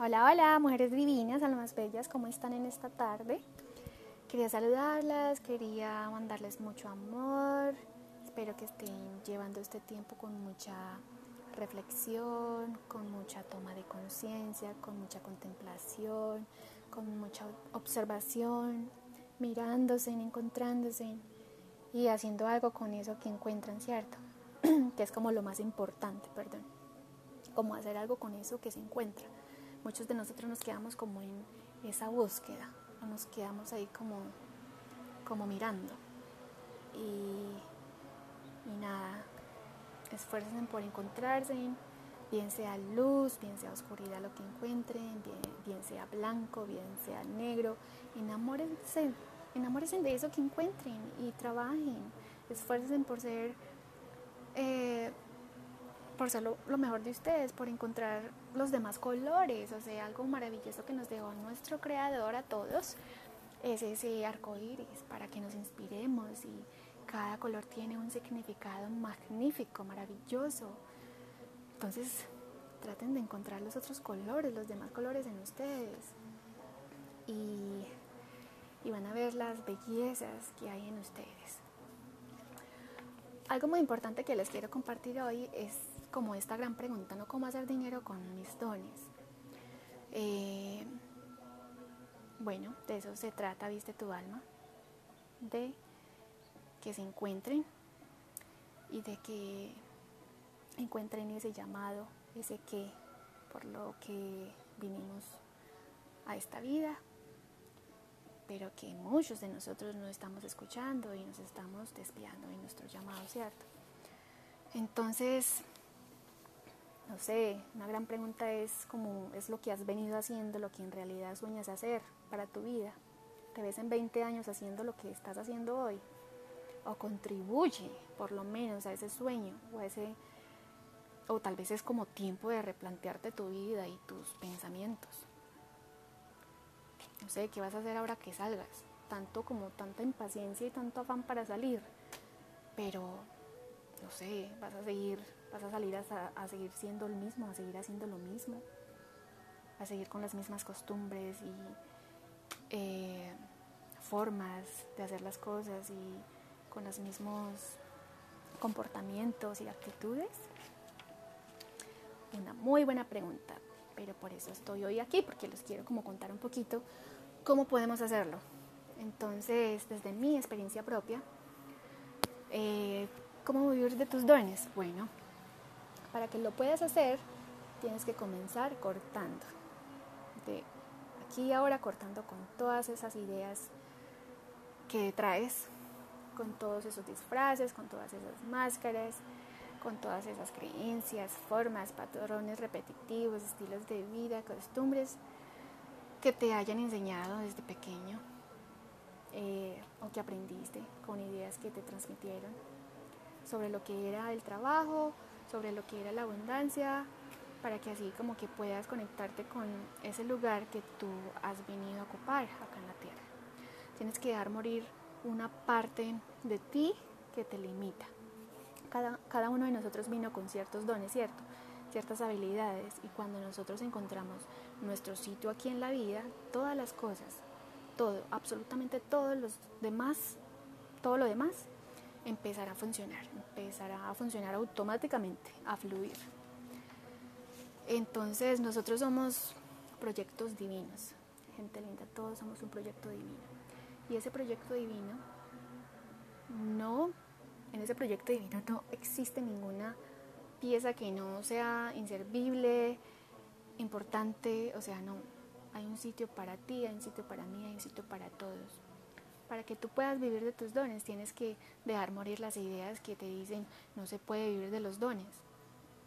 Hola, hola, mujeres divinas, almas bellas, ¿cómo están en esta tarde? Quería saludarlas, quería mandarles mucho amor. Espero que estén llevando este tiempo con mucha reflexión, con mucha toma de conciencia, con mucha contemplación, con mucha observación, mirándose, encontrándose y haciendo algo con eso que encuentran, ¿cierto? que es como lo más importante, perdón. Como hacer algo con eso que se encuentra. Muchos de nosotros nos quedamos como en esa búsqueda, o nos quedamos ahí como, como mirando. Y, y nada, esfuercen por encontrarse, bien sea luz, bien sea oscuridad lo que encuentren, bien, bien sea blanco, bien sea negro, enamórense, enamórense de eso que encuentren y trabajen, esfuercen por ser, ser lo, lo, mejor de ustedes, por encontrar los demás colores, o sea, algo maravilloso que nos dejó nuestro creador a todos, es ese arco iris, para que nos inspiremos y cada color tiene un significado magnífico, maravilloso. Entonces, traten de encontrar los otros colores, los demás colores en ustedes. Y, y van a ver las bellezas que hay en ustedes. Algo muy importante que les quiero compartir hoy es como esta gran pregunta, ¿no? ¿Cómo hacer dinero con mis dones? Eh, bueno, de eso se trata, viste tu alma, de que se encuentren y de que encuentren ese llamado, ese que por lo que vinimos a esta vida, pero que muchos de nosotros no estamos escuchando y nos estamos desviando en nuestro llamado, ¿cierto? Entonces, no sé, una gran pregunta es cómo es lo que has venido haciendo, lo que en realidad sueñas hacer para tu vida. Te ves en 20 años haciendo lo que estás haciendo hoy o contribuye por lo menos a ese sueño o a ese o tal vez es como tiempo de replantearte tu vida y tus pensamientos. No sé, ¿qué vas a hacer ahora que salgas? Tanto como tanta impaciencia y tanto afán para salir. Pero, no sé, vas a seguir, vas a salir a, seguir siendo el mismo, a seguir haciendo lo mismo, a seguir con las mismas costumbres y eh, formas de hacer las cosas y con los mismos comportamientos y actitudes? Una muy buena pregunta, pero por eso estoy hoy aquí, porque les quiero como contar un poquito cómo podemos hacerlo. Entonces, desde mi experiencia propia, eh, ¿cómo vivir de tus dones? Bueno, para que lo puedas hacer, tienes que comenzar cortando. Aquí y ahora cortando con todas esas ideas que traes con todos esos disfraces, con todas esas máscaras, con todas esas creencias, formas, patrones repetitivos, estilos de vida, costumbres que te hayan enseñado desde pequeño eh, o que aprendiste con ideas que te transmitieron sobre lo que era el trabajo, sobre lo que era la abundancia, para que así como que puedas conectarte con ese lugar que tú has venido a ocupar acá en la tierra. Tienes que dejar morir una parte de ti que te limita. Cada, cada, uno de nosotros vino con ciertos dones, ¿cierto? Ciertas habilidades y cuando nosotros encontramos nuestro sitio aquí en la vida, todas las cosas, todo, absolutamente todos los demás, todo lo demás, empezará a funcionar, empezará a funcionar automáticamente, a fluir. Entonces nosotros somos proyectos divinos, gente linda, todos somos un proyecto divino. Y ese proyecto divino, no, en ese proyecto divino no existe ninguna pieza que no sea inservible, importante, o sea, no, hay un sitio para ti, hay un sitio para mí, hay un sitio para todos. Para que tú puedas vivir de tus dones, tienes que dejar morir las ideas que te dicen no se puede vivir de los dones.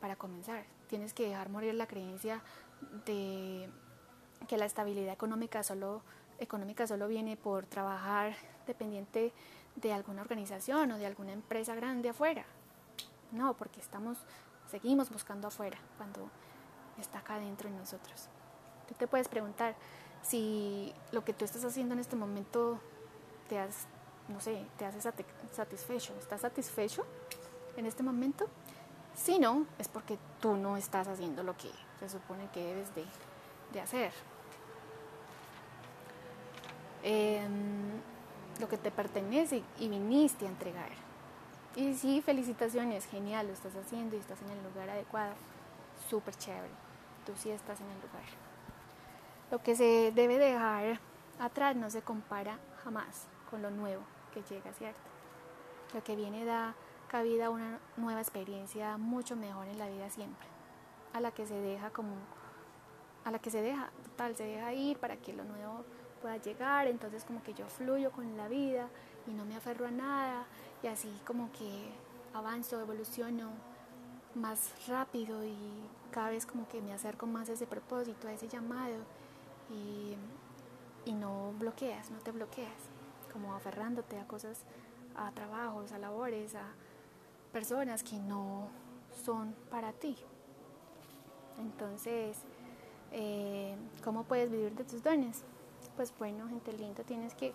Para comenzar, tienes que dejar morir la creencia de que la estabilidad económica solo económica solo viene por trabajar dependiente de alguna organización o de alguna empresa grande afuera. No, porque estamos, seguimos buscando afuera cuando está acá dentro de nosotros. Tú te puedes preguntar si lo que tú estás haciendo en este momento te has, no sé, te hace satisfecho. ¿Estás satisfecho en este momento? Si no, es porque tú no estás haciendo lo que se supone que debes de, de hacer. Em, lo que te pertenece y viniste a entregar. Y sí, felicitaciones, genial, lo estás haciendo y estás en el lugar adecuado. Súper chévere. Tú sí estás en el lugar. Lo que se debe dejar atrás no se compara jamás con lo nuevo que llega, ¿cierto? Lo que viene da cabida a una nueva experiencia mucho mejor en la vida siempre, a la que se deja como, a la que se deja, total, se deja ir para que lo nuevo pueda llegar, entonces como que yo fluyo con la vida y no me aferro a nada y así como que avanzo, evoluciono más rápido y cada vez como que me acerco más a ese propósito, a ese llamado y, y no bloqueas, no te bloqueas, como aferrándote a cosas, a trabajos, a labores, a personas que no son para ti. Entonces, eh, ¿cómo puedes vivir de tus dones? Pues bueno, gente linda, tienes que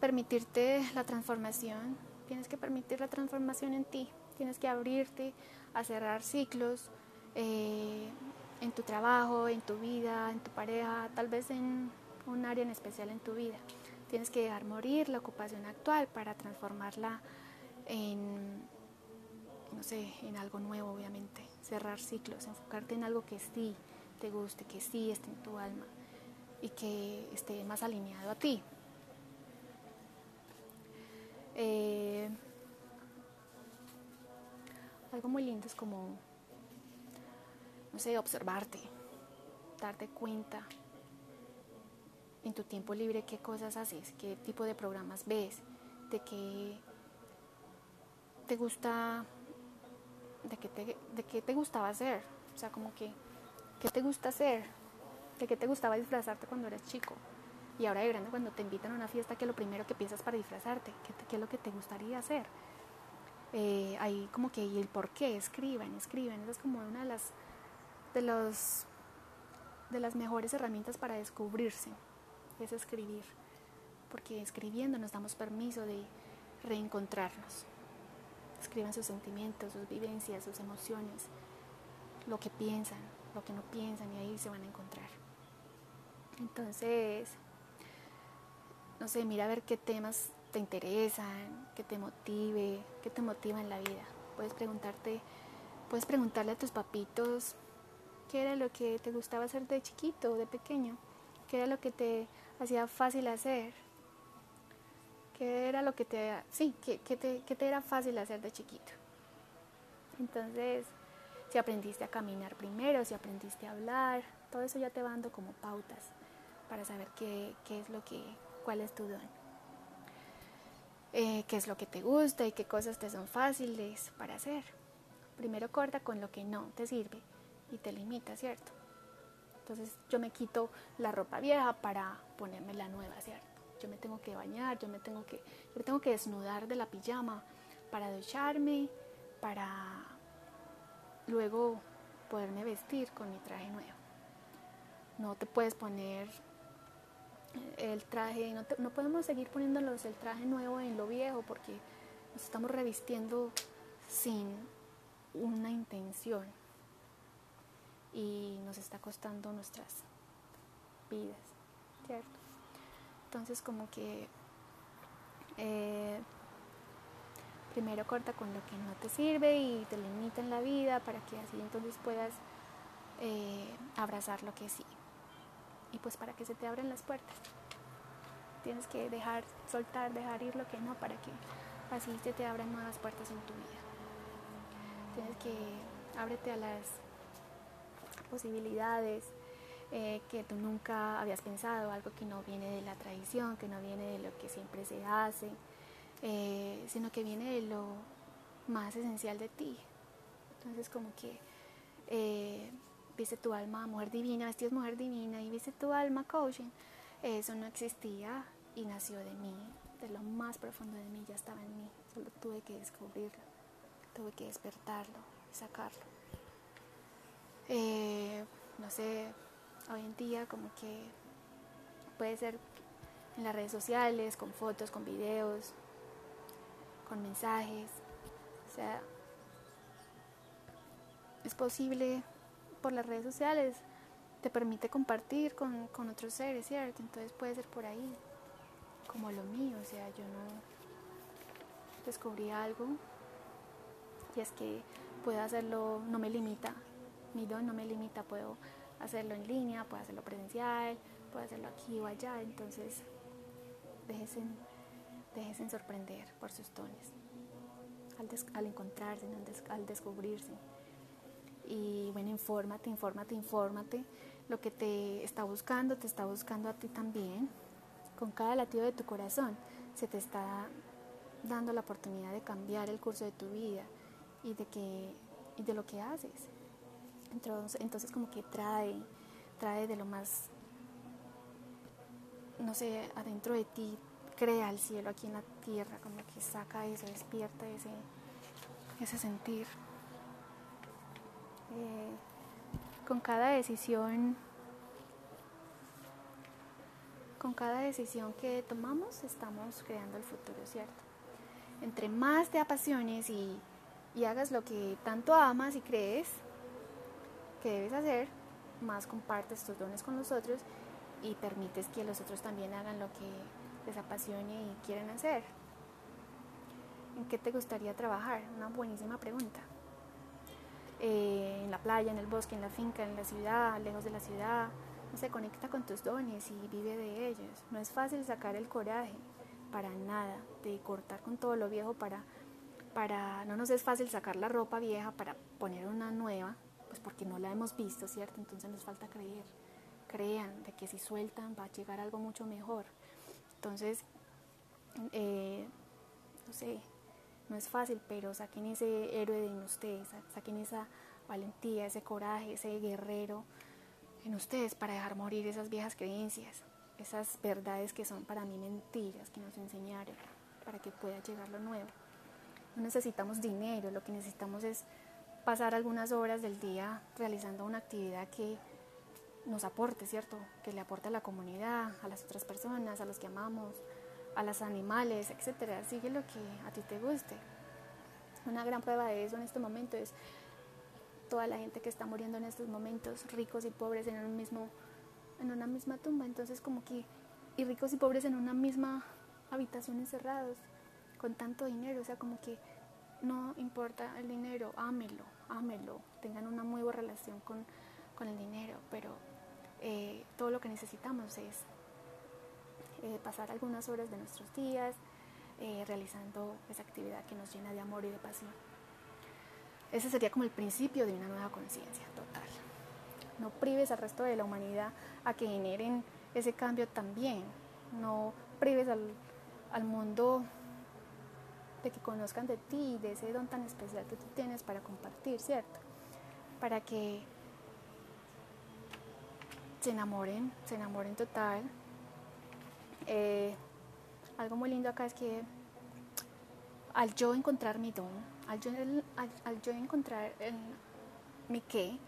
permitirte la transformación, tienes que permitir la transformación en ti, tienes que abrirte a cerrar ciclos eh, en tu trabajo, en tu vida, en tu pareja, tal vez en un área en especial en tu vida. Tienes que dejar morir la ocupación actual para transformarla en, no sé, en algo nuevo, obviamente. Cerrar ciclos, enfocarte en algo que sí te guste, que sí esté en tu alma y que esté más alineado a ti. Eh, algo muy lindo es como, no sé, observarte, darte cuenta en tu tiempo libre qué cosas haces, qué tipo de programas ves, de qué te gusta, de qué te, de qué te gustaba hacer, o sea, como que, ¿qué te gusta hacer? ¿De qué te gustaba disfrazarte cuando eras chico? Y ahora de grande cuando te invitan a una fiesta, ¿qué es lo primero que piensas para disfrazarte? ¿Qué, es lo que te gustaría hacer? Eh, ahí como que, ¿y el por qué? Escriban, escriban. Esa es como una de las, de los, de las mejores herramientas para descubrirse es escribir, porque escribiendo nos damos permiso de reencontrarnos. Escriban sus sentimientos, sus vivencias, sus emociones, lo que piensan, lo que no piensan y ahí se van a encontrar. Entonces, no sé, mira a ver qué temas te interesan, qué te motive, qué te motiva en la vida. Puedes preguntarte, puedes preguntarle a tus papitos qué era lo que te gustaba hacer de chiquito de pequeño, qué era lo que te hacía fácil hacer? ¿Qué era lo que te, sí, qué, te, qué te era fácil hacer de chiquito? Entonces, si aprendiste a caminar primero, si aprendiste a hablar, todo eso ya te va dando como pautas para saber qué, qué es lo que, cuál es tu don. Eh, qué es lo que te gusta y qué cosas te son fáciles para hacer. Primero corta con lo que no te sirve y te limita, ¿cierto? Entonces yo me quito la ropa vieja para ponerme la nueva, ¿cierto? Yo me tengo que bañar, yo me tengo que, yo tengo que desnudar de la pijama para ducharme, para luego poderme vestir con mi traje nuevo. No te puedes poner el traje, no, no podemos seguir poniéndolos el traje nuevo en lo viejo porque nos estamos revistiendo sin una intención y nos está costando nuestras vidas, ¿cierto? Entonces como que eh, primero corta con lo que no te sirve y te limita en la vida para que así entonces puedas eh, abrazar lo que sí. Y pues para que se te abran las puertas. Tienes que dejar, soltar, dejar ir lo que no para que así se te abran nuevas puertas en tu vida. Tienes que ábrete a las posibilidades eh, que tú nunca habías pensado, algo que no viene de la tradición, que no viene de lo que siempre se hace, eh, sino que viene de lo más esencial de ti. Entonces como que eh, viste tu alma mujer divina, vestías mujer divina y viste tu alma coaching, eso no existía y nació de mí, de lo más profundo de mí, ya estaba en mí, solo tuve que descubrirlo, tuve que despertarlo sacarlo. Eh, no sé, hoy en día como que puede ser en las redes sociales, con fotos, con videos, con mensajes. O sea, es posible por las redes sociales te permite compartir con, con otros seres, ¿cierto? Entonces puede ser por ahí, como lo mío, o sea, yo no descubrí algo y es que puedo hacerlo, no me limita, mi don no me limita, puedo hacerlo en línea, puedo hacerlo presencial, puedo hacerlo aquí o allá, entonces déjense, déjense sorprender por sus dones al, al encontrarse, al descubrirse. Y bueno, infórmate, infórmate, infórmate. Lo que te está buscando, te está buscando a ti también. Con cada latido de tu corazón se te está dando la oportunidad de cambiar el curso de tu vida y de, que, y de lo que haces. Entonces, entonces como que trae, trae de lo más, no sé, adentro de ti, crea el cielo aquí en la tierra, como que saca eso, despierta ese, ese sentir. Eh, con cada decisión, con cada decisión que tomamos, estamos creando el futuro, ¿cierto? Entre más te apasiones y, y hagas lo que tanto amas y crees que debes hacer, más compartes tus dones con los otros y permites que los otros también hagan lo que les apasione y quieren hacer. ¿En qué te gustaría trabajar? Una buenísima pregunta. Eh, en la playa, en el bosque, en la finca, en la ciudad, lejos de la ciudad. No se conecta con tus dones y vive de ellos. No es fácil sacar el coraje, para nada, de cortar con todo lo viejo para, para, no nos es fácil sacar la ropa vieja para poner una nueva, pues porque no la hemos visto, ¿cierto? Entonces nos falta creer. Crean de que si sueltan va a llegar algo mucho mejor. Entonces, eh, no sé, no es fácil, pero saquen ese héroe en ustedes, saquen esa valentía, ese coraje, ese guerrero en ustedes para dejar morir esas viejas creencias, esas verdades que son para mí mentiras que nos enseñaron para que pueda llegar lo nuevo. No necesitamos dinero, lo que necesitamos es pasar algunas horas del día realizando una actividad que nos aporte, ¿cierto? Que le aporte a la comunidad, a las otras personas, a los que amamos, a los animales, etcétera. Sigue lo que a ti te guste. Una gran prueba de eso en este momento es toda la gente que está muriendo en estos momentos, ricos y pobres en un mismo en una misma tumba, entonces como que y ricos y pobres en una misma habitación encerrados con tanto dinero, o sea, como que no importa el dinero, ámelo, ámelo, tengan una muy buena relación con, con el dinero, pero eh, todo lo que necesitamos es eh, pasar algunas horas de nuestros días eh, realizando esa actividad que nos llena de amor y de pasión. Ese sería como el principio de una nueva conciencia total. No prives al resto de la humanidad a que generen ese cambio también. No prives al, al mundo de que conozcan de ti, de ese don tan especial que tú tienes para compartir, ¿cierto? Para que se enamoren, se enamoren total. Eh, algo muy lindo acá es que al yo encontrar mi don, al yo, al, yo encontrar mi qué,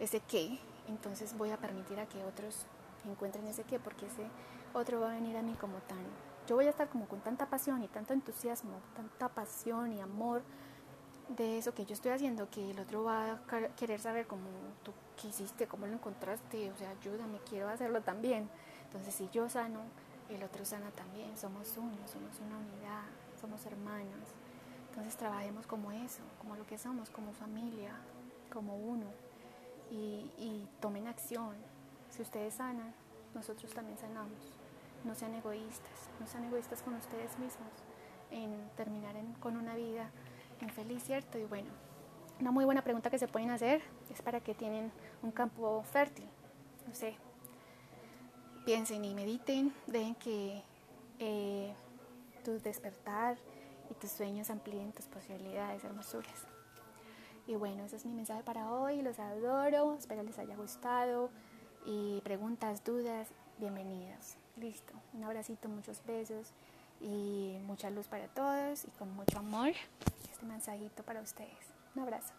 ese qué, entonces voy a permitir a que otros encuentren ese qué, porque ese otro va a venir a mí como tan, yo voy a estar como con tanta pasión y tanto entusiasmo, tanta pasión y amor de eso que yo estoy haciendo, que el otro va a querer saber cómo tú qué hiciste, cómo lo encontraste, o sea, ayúdame, quiero hacerlo también. Entonces, si yo sano, el otro sana también, somos uno, somos una unidad, somos hermanos. Entonces, trabajemos como eso, como lo que somos, como familia, como uno, y, y tomen acción. Si ustedes sanan, nosotros también sanamos. No sean egoístas, no sean egoístas con ustedes mismos en terminar con una vida infeliz, ¿cierto? Y bueno, una muy buena pregunta que se pueden hacer es para qué tienen un campo fértil. No sé, piensen y mediten, dejen que eh, tu despertar y tus sueños amplíen tus posibilidades hermosuras. Y bueno, ese es mi mensaje para hoy. Los adoro, espero les haya gustado. Y preguntas, dudas, bienvenidas. Listo. Un abracito, muchos besos y mucha luz para todos y con mucho amor este mensajito para ustedes. Un abrazo.